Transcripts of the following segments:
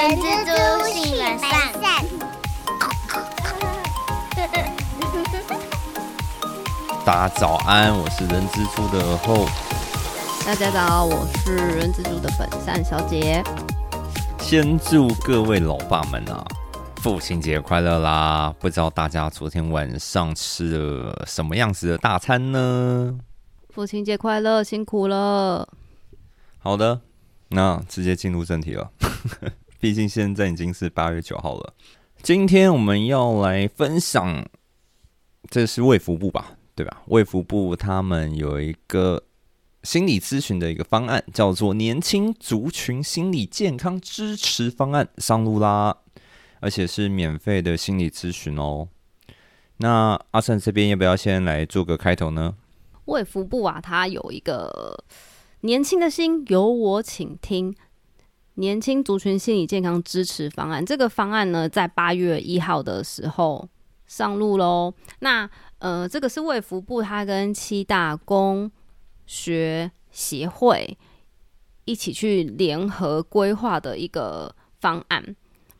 人蜘蛛性本善。大家早安，我是人蜘蛛的后。大家早，我是人蜘蛛的本善小姐。先祝各位老爸们啊，父亲节快乐啦！不知道大家昨天晚上吃了什么样子的大餐呢？父亲节快乐，辛苦了。好的，那直接进入正题了。毕竟现在已经是八月九号了。今天我们要来分享，这是卫福部吧？对吧？卫福部他们有一个心理咨询的一个方案，叫做年轻族群心理健康支持方案上路啦，而且是免费的心理咨询哦。那阿善这边要不要先来做个开头呢？卫福部啊，它有一个年轻的心由我请听。年轻族群心理健康支持方案，这个方案呢，在八月一号的时候上路喽。那呃，这个是卫福部它跟七大工学协会一起去联合规划的一个方案。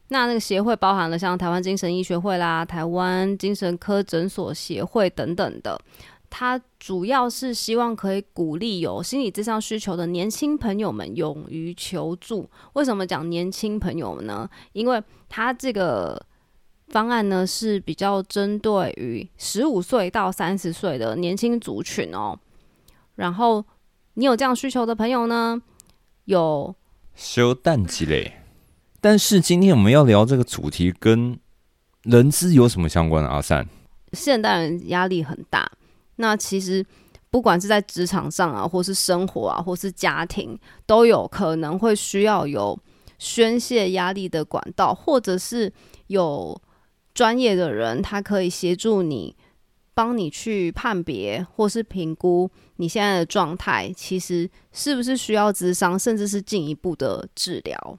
那那个协会包含了像台湾精神医学会啦、台湾精神科诊所协会等等的。它主要是希望可以鼓励有心理咨商需求的年轻朋友们勇于求助。为什么讲年轻朋友们呢？因为他这个方案呢是比较针对于十五岁到三十岁的年轻族群哦。然后你有这样需求的朋友呢，有修淡季嘞。但是今天我们要聊这个主题跟人资有什么相关的？阿善，现代人压力很大。那其实，不管是在职场上啊，或是生活啊，或是家庭，都有可能会需要有宣泄压力的管道，或者是有专业的人，他可以协助你，帮你去判别或是评估你现在的状态，其实是不是需要咨商，甚至是进一步的治疗，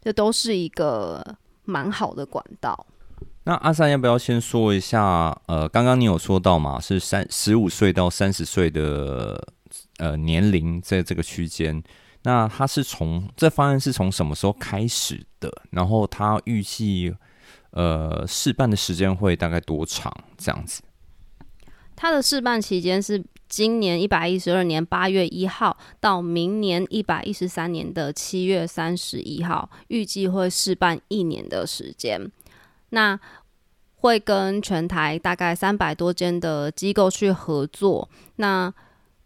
这都是一个蛮好的管道。那阿三要不要先说一下？呃，刚刚你有说到嘛，是三十五岁到三十岁的呃年龄在这个区间。那他是从这方案是从什么时候开始的？然后他预计呃试办的时间会大概多长？这样子？他的试办期间是今年一百一十二年八月一号到明年一百一十三年的七月三十一号，预计会试办一年的时间。那会跟全台大概三百多间的机构去合作。那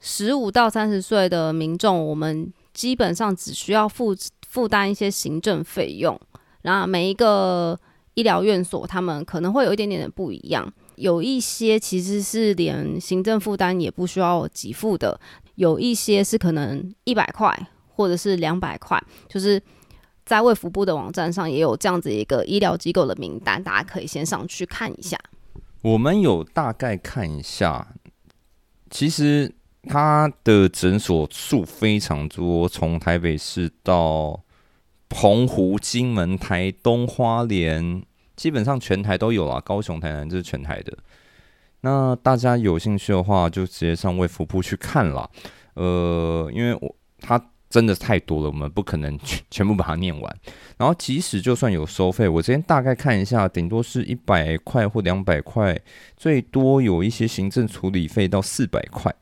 十五到三十岁的民众，我们基本上只需要负负担一些行政费用。然后每一个医疗院所，他们可能会有一点点的不一样。有一些其实是连行政负担也不需要给付的，有一些是可能一百块或者是两百块，就是。在卫福部的网站上也有这样子一个医疗机构的名单，大家可以先上去看一下。我们有大概看一下，其实他的诊所数非常多，从台北市到澎湖、金门、台东、花莲，基本上全台都有了。高雄、台南这是全台的。那大家有兴趣的话，就直接上卫福部去看了。呃，因为我他。真的太多了，我们不可能全全部把它念完。然后，即使就算有收费，我今天大概看一下，顶多是一百块或两百块，最多有一些行政处理费到四百块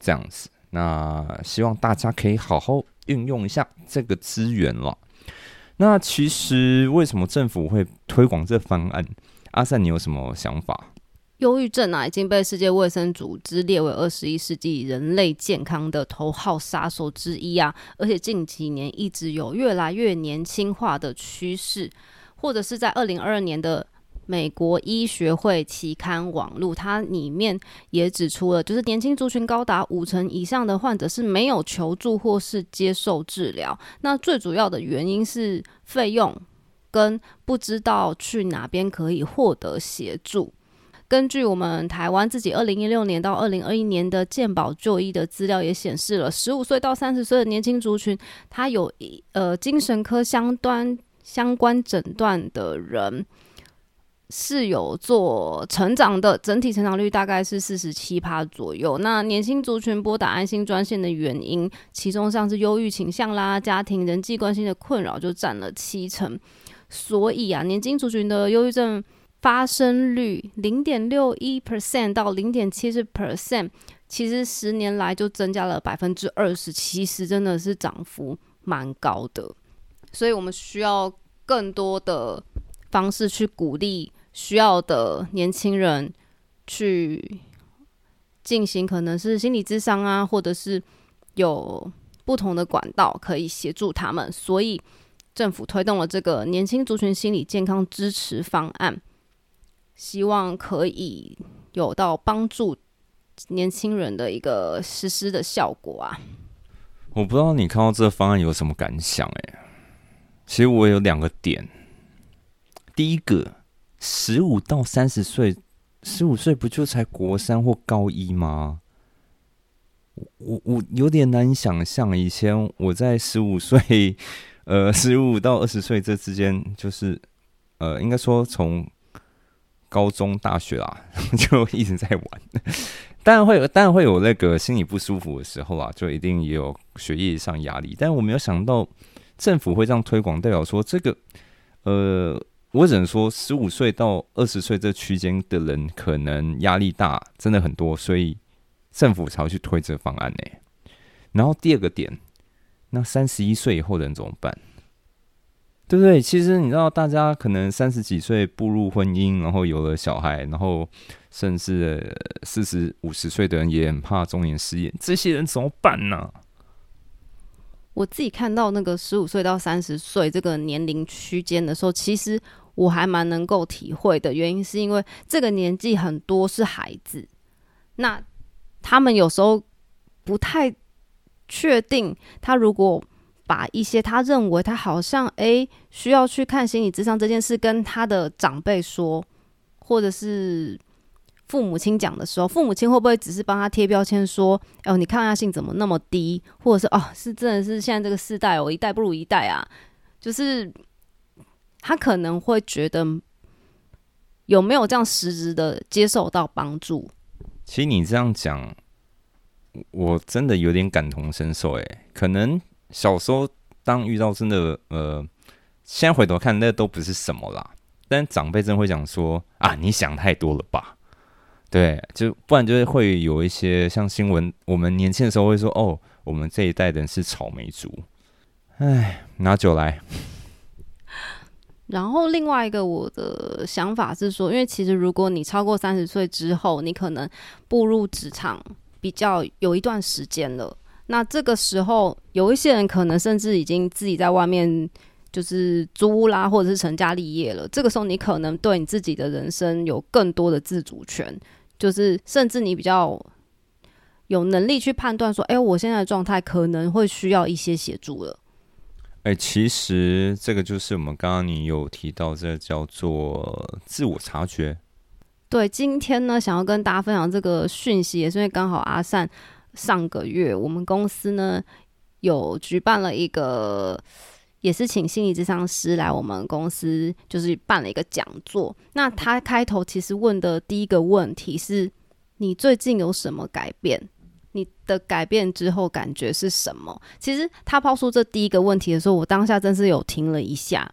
这样子。那希望大家可以好好运用一下这个资源了。那其实为什么政府会推广这方案？阿善，你有什么想法？忧郁症啊，已经被世界卫生组织列为二十一世纪人类健康的头号杀手之一啊！而且近几年一直有越来越年轻化的趋势，或者是在二零二二年的美国医学会期刊网路，它里面也指出了，就是年轻族群高达五成以上的患者是没有求助或是接受治疗。那最主要的原因是费用跟不知道去哪边可以获得协助。根据我们台湾自己二零一六年到二零二一年的健保就医的资料也显示了，十五岁到三十岁的年轻族群，他有一呃精神科相端相关诊断的人，是有做成长的，整体成长率大概是四十七趴左右。那年轻族群拨打安心专线的原因，其中像是忧郁倾向啦、家庭人际关系的困扰就占了七成。所以啊，年轻族群的忧郁症发生率零点六一 percent 到零点七十 percent，其实十年来就增加了百分之二十，其实真的是涨幅蛮高的。所以我们需要更多的方式去鼓励。需要的年轻人去进行，可能是心理智商啊，或者是有不同的管道可以协助他们，所以政府推动了这个年轻族群心理健康支持方案，希望可以有到帮助年轻人的一个实施的效果啊。我不知道你看到这个方案有什么感想？哎，其实我有两个点，第一个。十五到三十岁，十五岁不就才国三或高一吗？我我有点难以想象，以前我在十五岁，呃，十五到二十岁这之间，就是呃，应该说从高中、大学啦，就一直在玩。当然会有，当然会有那个心理不舒服的时候啊，就一定也有学业上压力。但我没有想到政府会这样推广，代表说这个，呃。我只能说，十五岁到二十岁这区间的人可能压力大，真的很多，所以政府才会去推这个方案呢。然后第二个点，那三十一岁以后的人怎么办？对不对？其实你知道，大家可能三十几岁步入婚姻，然后有了小孩，然后甚至四十五十岁的人也很怕中年失业，这些人怎么办呢？我自己看到那个十五岁到三十岁这个年龄区间的时候，其实。我还蛮能够体会的原因，是因为这个年纪很多是孩子，那他们有时候不太确定，他如果把一些他认为他好像诶需要去看心理智商这件事跟他的长辈说，或者是父母亲讲的时候，父母亲会不会只是帮他贴标签说，哦，你抗压性怎么那么低，或者是哦，是真的是现在这个世代哦，一代不如一代啊，就是。他可能会觉得有没有这样实质的接受到帮助？其实你这样讲，我真的有点感同身受。哎，可能小时候当遇到真的呃，现在回头看那都不是什么啦。但长辈真会讲说啊，你想太多了吧？对，就不然就是会有一些像新闻，我们年轻的时候会说哦，我们这一代人是草莓族。哎，拿酒来。然后另外一个我的想法是说，因为其实如果你超过三十岁之后，你可能步入职场比较有一段时间了。那这个时候，有一些人可能甚至已经自己在外面就是租啦，或者是成家立业了。这个时候，你可能对你自己的人生有更多的自主权，就是甚至你比较有能力去判断说，哎，我现在的状态可能会需要一些协助了。哎，其实这个就是我们刚刚你有提到，这叫做自我察觉。对，今天呢，想要跟大家分享这个讯息，也是因为刚好阿善上个月我们公司呢有举办了一个，也是请心理咨商师来我们公司，就是办了一个讲座。那他开头其实问的第一个问题是：你最近有什么改变？你的改变之后感觉是什么？其实他抛出这第一个问题的时候，我当下真是有停了一下。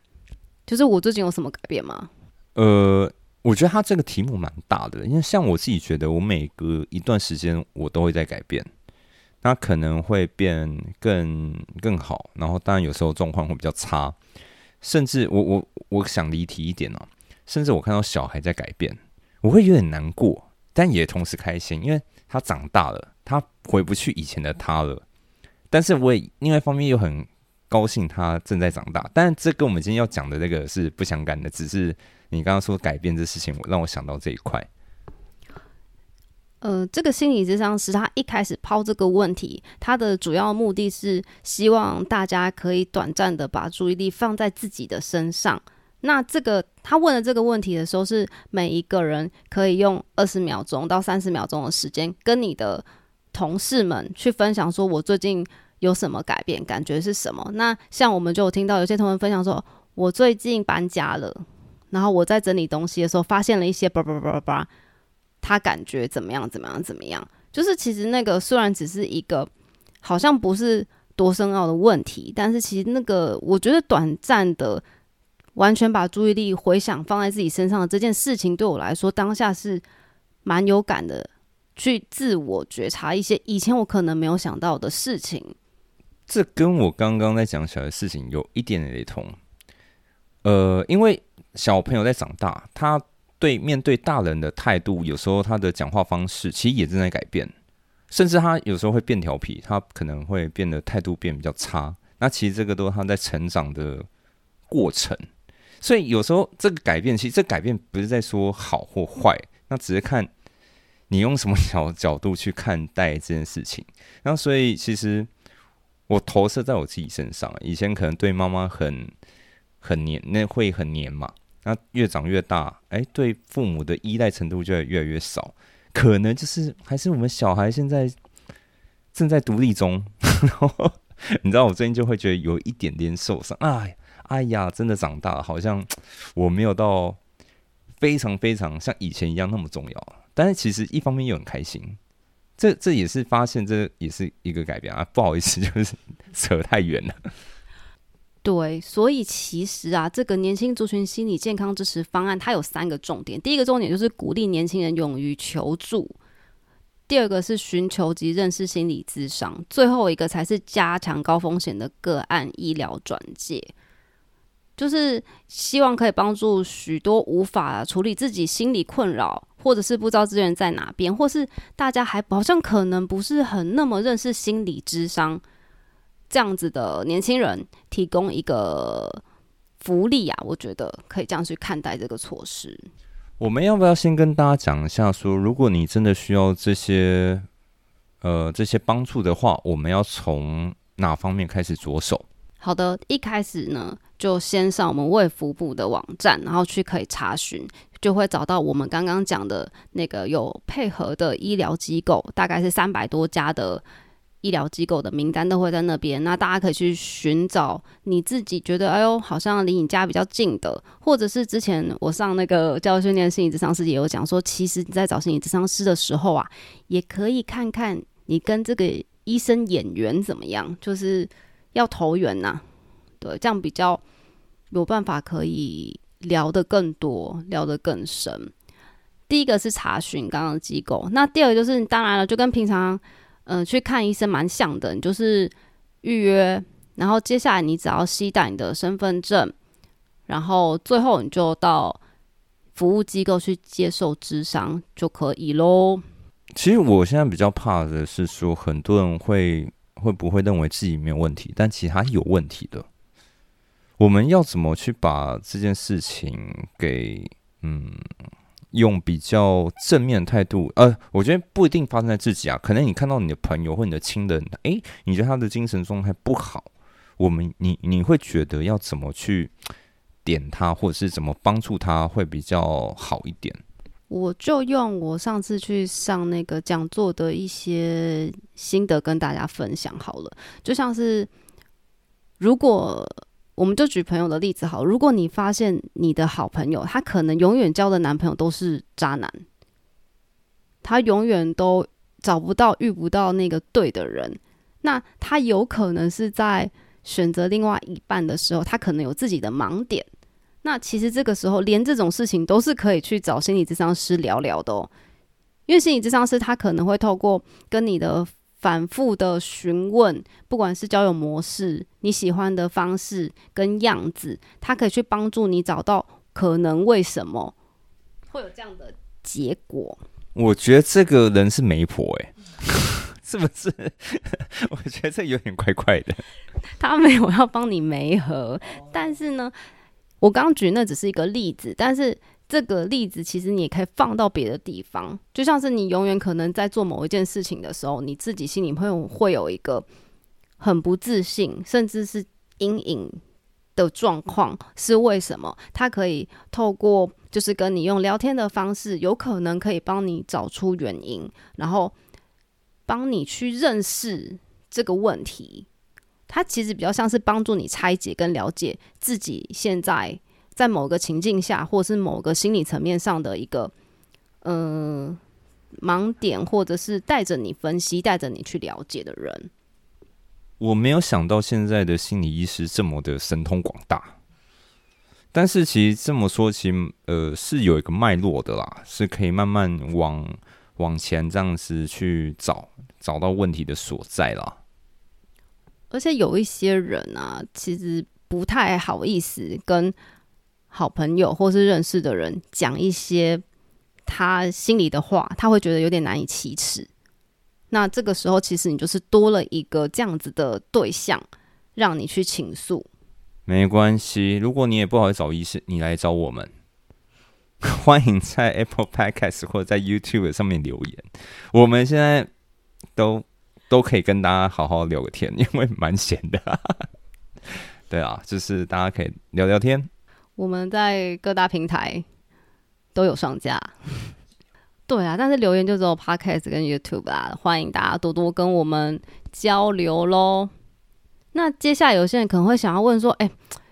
就是我最近有什么改变吗？呃，我觉得他这个题目蛮大的，因为像我自己觉得，我每隔一段时间我都会在改变，那可能会变更更好，然后当然有时候状况会比较差，甚至我我我想离题一点哦，甚至我看到小孩在改变，我会有点难过，但也同时开心，因为他长大了。他回不去以前的他了，但是我也另外一方面又很高兴他正在长大。但这跟我们今天要讲的那个是不相干的，只是你刚刚说改变这事情，我让我想到这一块。呃，这个心理智商是他一开始抛这个问题，他的主要目的是希望大家可以短暂的把注意力放在自己的身上。那这个他问的这个问题的时候，是每一个人可以用二十秒钟到三十秒钟的时间跟你的。同事们去分享说，我最近有什么改变，感觉是什么？那像我们就有听到有些同事分享说，我最近搬家了，然后我在整理东西的时候，发现了一些叭叭叭叭叭，他感觉怎么样？怎么样？怎么样？就是其实那个虽然只是一个好像不是多深奥的问题，但是其实那个我觉得短暂的完全把注意力回想放在自己身上的这件事情，对我来说当下是蛮有感的，去自我觉察一些以前我可能没有想到的事情。这跟我刚刚在讲小的事情有一点雷同。呃，因为小朋友在长大，他对面对大人的态度，有时候他的讲话方式其实也正在改变，甚至他有时候会变调皮，他可能会变得态度变比较差。那其实这个都是他在成长的过程，所以有时候这个改变，其实这改变不是在说好或坏，那只是看你用什么角角度去看待这件事情。然后，所以其实。我投射在我自己身上，以前可能对妈妈很很黏，那会很黏嘛。那越长越大，哎，对父母的依赖程度就会越来越少。可能就是还是我们小孩现在正在独立中，然后你知道，我最近就会觉得有一点点受伤。哎，哎呀，真的长大，好像我没有到非常非常像以前一样那么重要。但是其实一方面又很开心。这这也是发现，这也是一个改变啊！不好意思，就是 扯太远了。对，所以其实啊，这个年轻族群心理健康支持方案，它有三个重点。第一个重点就是鼓励年轻人勇于求助；第二个是寻求及认识心理咨商；最后一个才是加强高风险的个案医疗转介。就是希望可以帮助许多无法处理自己心理困扰。或者是不知道资源在哪边，或是大家还好像可能不是很那么认识心理智商这样子的年轻人，提供一个福利啊，我觉得可以这样去看待这个措施。我们要不要先跟大家讲一下，说如果你真的需要这些呃这些帮助的话，我们要从哪方面开始着手？好的，一开始呢，就先上我们卫福部的网站，然后去可以查询。就会找到我们刚刚讲的那个有配合的医疗机构，大概是三百多家的医疗机构的名单都会在那边。那大家可以去寻找你自己觉得，哎呦，好像离你家比较近的，或者是之前我上那个教育训练心理咨商师也有讲说，其实你在找心理咨商师的时候啊，也可以看看你跟这个医生演员怎么样，就是要投缘呐，对，这样比较有办法可以。聊得更多，聊得更深。第一个是查询刚刚的机构，那第二个就是当然了，就跟平常嗯去看医生蛮像的，你就是预约，然后接下来你只要携带你的身份证，然后最后你就到服务机构去接受智商就可以喽。其实我现在比较怕的是说，很多人会会不会认为自己没有问题，但其实他有问题的。我们要怎么去把这件事情给嗯，用比较正面的态度？呃，我觉得不一定发生在自己啊，可能你看到你的朋友或你的亲人，诶，你觉得他的精神状态不好，我们你你会觉得要怎么去点他，或者是怎么帮助他会比较好一点？我就用我上次去上那个讲座的一些心得跟大家分享好了，就像是如果。我们就举朋友的例子好，如果你发现你的好朋友他可能永远交的男朋友都是渣男，他永远都找不到、遇不到那个对的人，那他有可能是在选择另外一半的时候，他可能有自己的盲点。那其实这个时候，连这种事情都是可以去找心理咨商师聊聊的哦，因为心理咨商师他可能会透过跟你的。反复的询问，不管是交友模式、你喜欢的方式跟样子，他可以去帮助你找到可能为什么会有这样的结果。我觉得这个人是媒婆，哎，是不是？我觉得这有点怪怪的。他没有要帮你媒合，但是呢，我刚举那只是一个例子，但是。这个例子其实你也可以放到别的地方，就像是你永远可能在做某一件事情的时候，你自己心里会会有一个很不自信，甚至是阴影的状况，是为什么？他可以透过就是跟你用聊天的方式，有可能可以帮你找出原因，然后帮你去认识这个问题。它其实比较像是帮助你拆解跟了解自己现在。在某个情境下，或是某个心理层面上的一个嗯盲点，或者是带着你分析、带着你去了解的人。我没有想到现在的心理医师这么的神通广大，但是其实这么说，其实呃是有一个脉络的啦，是可以慢慢往往前这样子去找找到问题的所在啦。而且有一些人啊，其实不太好意思跟好朋友或是认识的人讲一些他心里的话，他会觉得有点难以启齿。那这个时候，其实你就是多了一个这样子的对象，让你去倾诉。没关系，如果你也不好找医生，你来找我们。欢迎在 Apple Podcast 或者在 YouTube 上面留言，我们现在都都可以跟大家好好聊个天，因为蛮闲的。对啊，就是大家可以聊聊天。我们在各大平台都有上架。对啊，但是留言就只有 Podcast 跟 YouTube 啦，欢迎大家多多跟我们交流喽。那接下来有些人可能会想要问说，哎，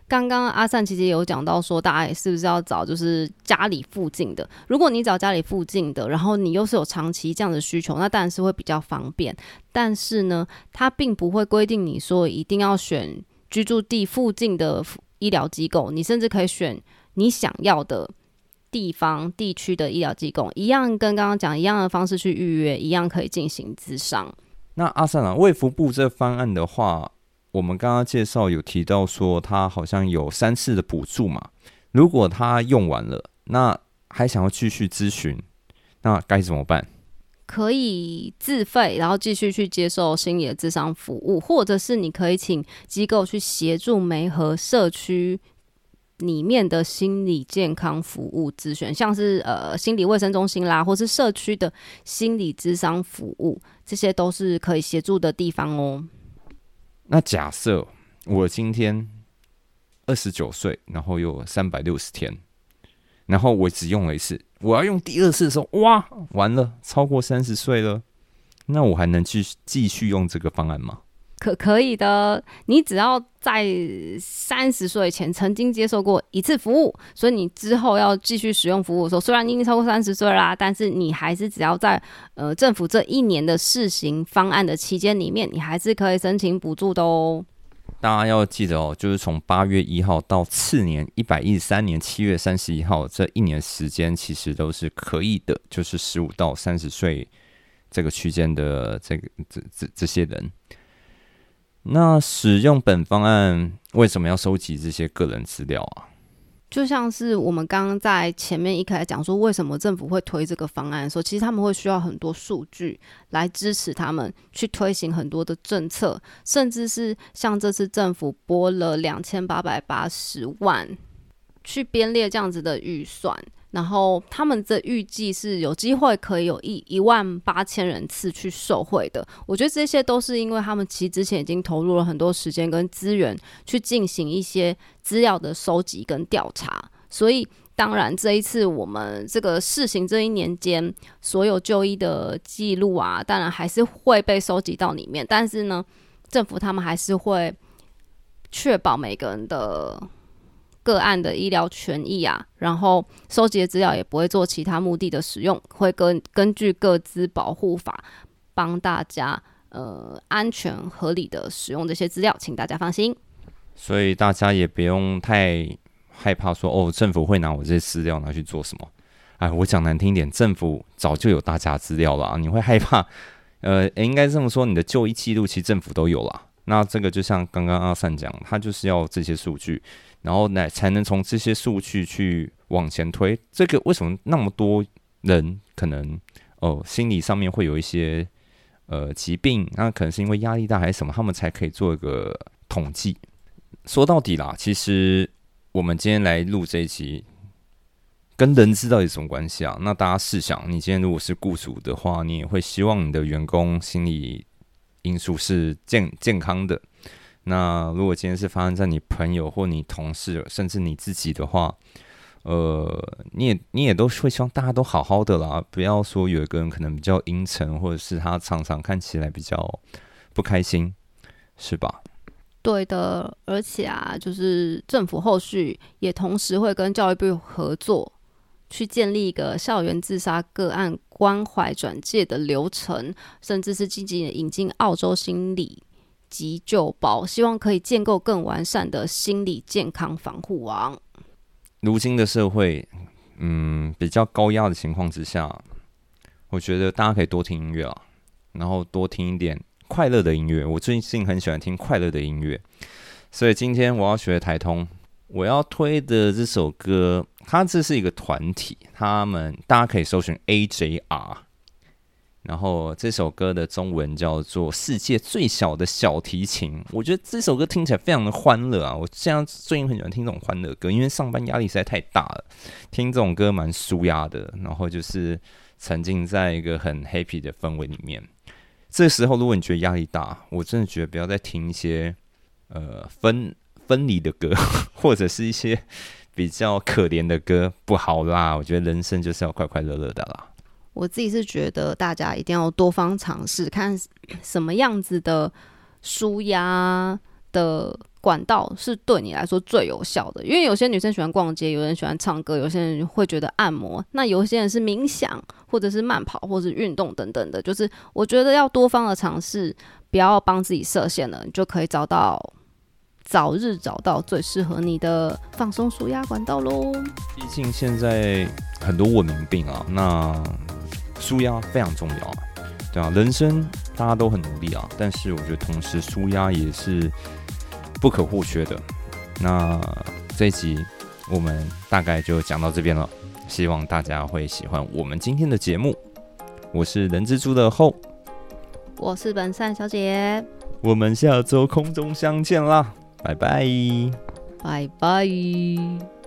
刚刚阿善其实有讲到说，大家是不是要找就是家里附近的？如果你找家里附近的，然后你又是有长期这样的需求，那当然是会比较方便。但是呢，它并不会规定你说一定要选居住地附近的医疗机构，你甚至可以选你想要的。地方地区的医疗机构一样，跟刚刚讲一样的方式去预约，一样可以进行咨商。那阿善啊，卫福部这方案的话，我们刚刚介绍有提到说，他好像有三次的补助嘛。如果他用完了，那还想要继续咨询，那该怎么办？可以自费，然后继续去接受心理的智商服务，或者是你可以请机构去协助梅和社区。里面的心理健康服务咨询，像是呃心理卫生中心啦，或是社区的心理咨商服务，这些都是可以协助的地方哦。那假设我今天二十九岁，然后又三百六十天，然后我只用了一次，我要用第二次的时候，哇，完了，超过三十岁了，那我还能继继续用这个方案吗？可可以的，你只要在三十岁前曾经接受过一次服务，所以你之后要继续使用服务的时候，虽然你已经超过三十岁啦，但是你还是只要在呃政府这一年的试行方案的期间里面，你还是可以申请补助的哦。大家要记得哦，就是从八月一号到次年一百一十三年七月三十一号这一年时间，其实都是可以的，就是十五到三十岁这个区间的这个这这这些人。那使用本方案为什么要收集这些个人资料啊？就像是我们刚刚在前面一开始讲说，为什么政府会推这个方案的时候，其实他们会需要很多数据来支持他们去推行很多的政策，甚至是像这次政府拨了两千八百八十万去编列这样子的预算。然后他们的预计是有机会可以有一一万八千人次去受惠的。我觉得这些都是因为他们其实之前已经投入了很多时间跟资源去进行一些资料的收集跟调查。所以当然这一次我们这个试行这一年间所有就医的记录啊，当然还是会被收集到里面。但是呢，政府他们还是会确保每个人的。个案的医疗权益啊，然后收集的资料也不会做其他目的的使用，会根根据各资保护法帮大家呃安全合理的使用这些资料，请大家放心。所以大家也不用太害怕说哦，政府会拿我这些资料拿去做什么？哎，我讲难听点，政府早就有大家资料了啊，你会害怕？呃，应该这么说，你的就医记录其实政府都有了。那这个就像刚刚阿善讲，他就是要这些数据。然后呢，才能从这些数据去往前推。这个为什么那么多人可能哦心理上面会有一些呃疾病？那可能是因为压力大还是什么？他们才可以做一个统计。说到底啦，其实我们今天来录这一期，跟人资到底什么关系啊？那大家试想，你今天如果是雇主的话，你也会希望你的员工心理因素是健健康的。那如果今天是发生在你朋友或你同事，甚至你自己的话，呃，你也你也都会希望大家都好好的啦，不要说有一个人可能比较阴沉，或者是他常常看起来比较不开心，是吧？对的，而且啊，就是政府后续也同时会跟教育部合作，去建立一个校园自杀个案关怀转介的流程，甚至是积极引进澳洲心理急救包，希望可以建构更完善的心理健康防护网。如今的社会，嗯，比较高压的情况之下，我觉得大家可以多听音乐啊，然后多听一点。快乐的音乐，我最近很喜欢听快乐的音乐，所以今天我要学台通，我要推的这首歌，它这是一个团体，他们大家可以搜寻 AJR，然后这首歌的中文叫做《世界最小的小提琴》，我觉得这首歌听起来非常的欢乐啊！我现在最近很喜欢听这种欢乐歌，因为上班压力实在太大了，听这种歌蛮舒压的，然后就是沉浸在一个很 happy 的氛围里面。这时候，如果你觉得压力大，我真的觉得不要再听一些呃分分离的歌，或者是一些比较可怜的歌，不好啦。我觉得人生就是要快快乐乐的啦。我自己是觉得大家一定要多方尝试，看 什么样子的舒压的。管道是对你来说最有效的，因为有些女生喜欢逛街，有人喜欢唱歌，有些人会觉得按摩，那有些人是冥想，或者是慢跑，或者运动等等的。就是我觉得要多方的尝试，不要帮自己设限了，你就可以找到早日找到最适合你的放松舒压管道喽。毕竟现在很多文明病啊，那舒压非常重要啊，对啊，人生大家都很努力啊，但是我觉得同时舒压也是。不可或缺的。那这一集我们大概就讲到这边了，希望大家会喜欢我们今天的节目。我是人蜘蛛的后，我是本善小姐，我们下周空中相见啦，拜拜，拜拜。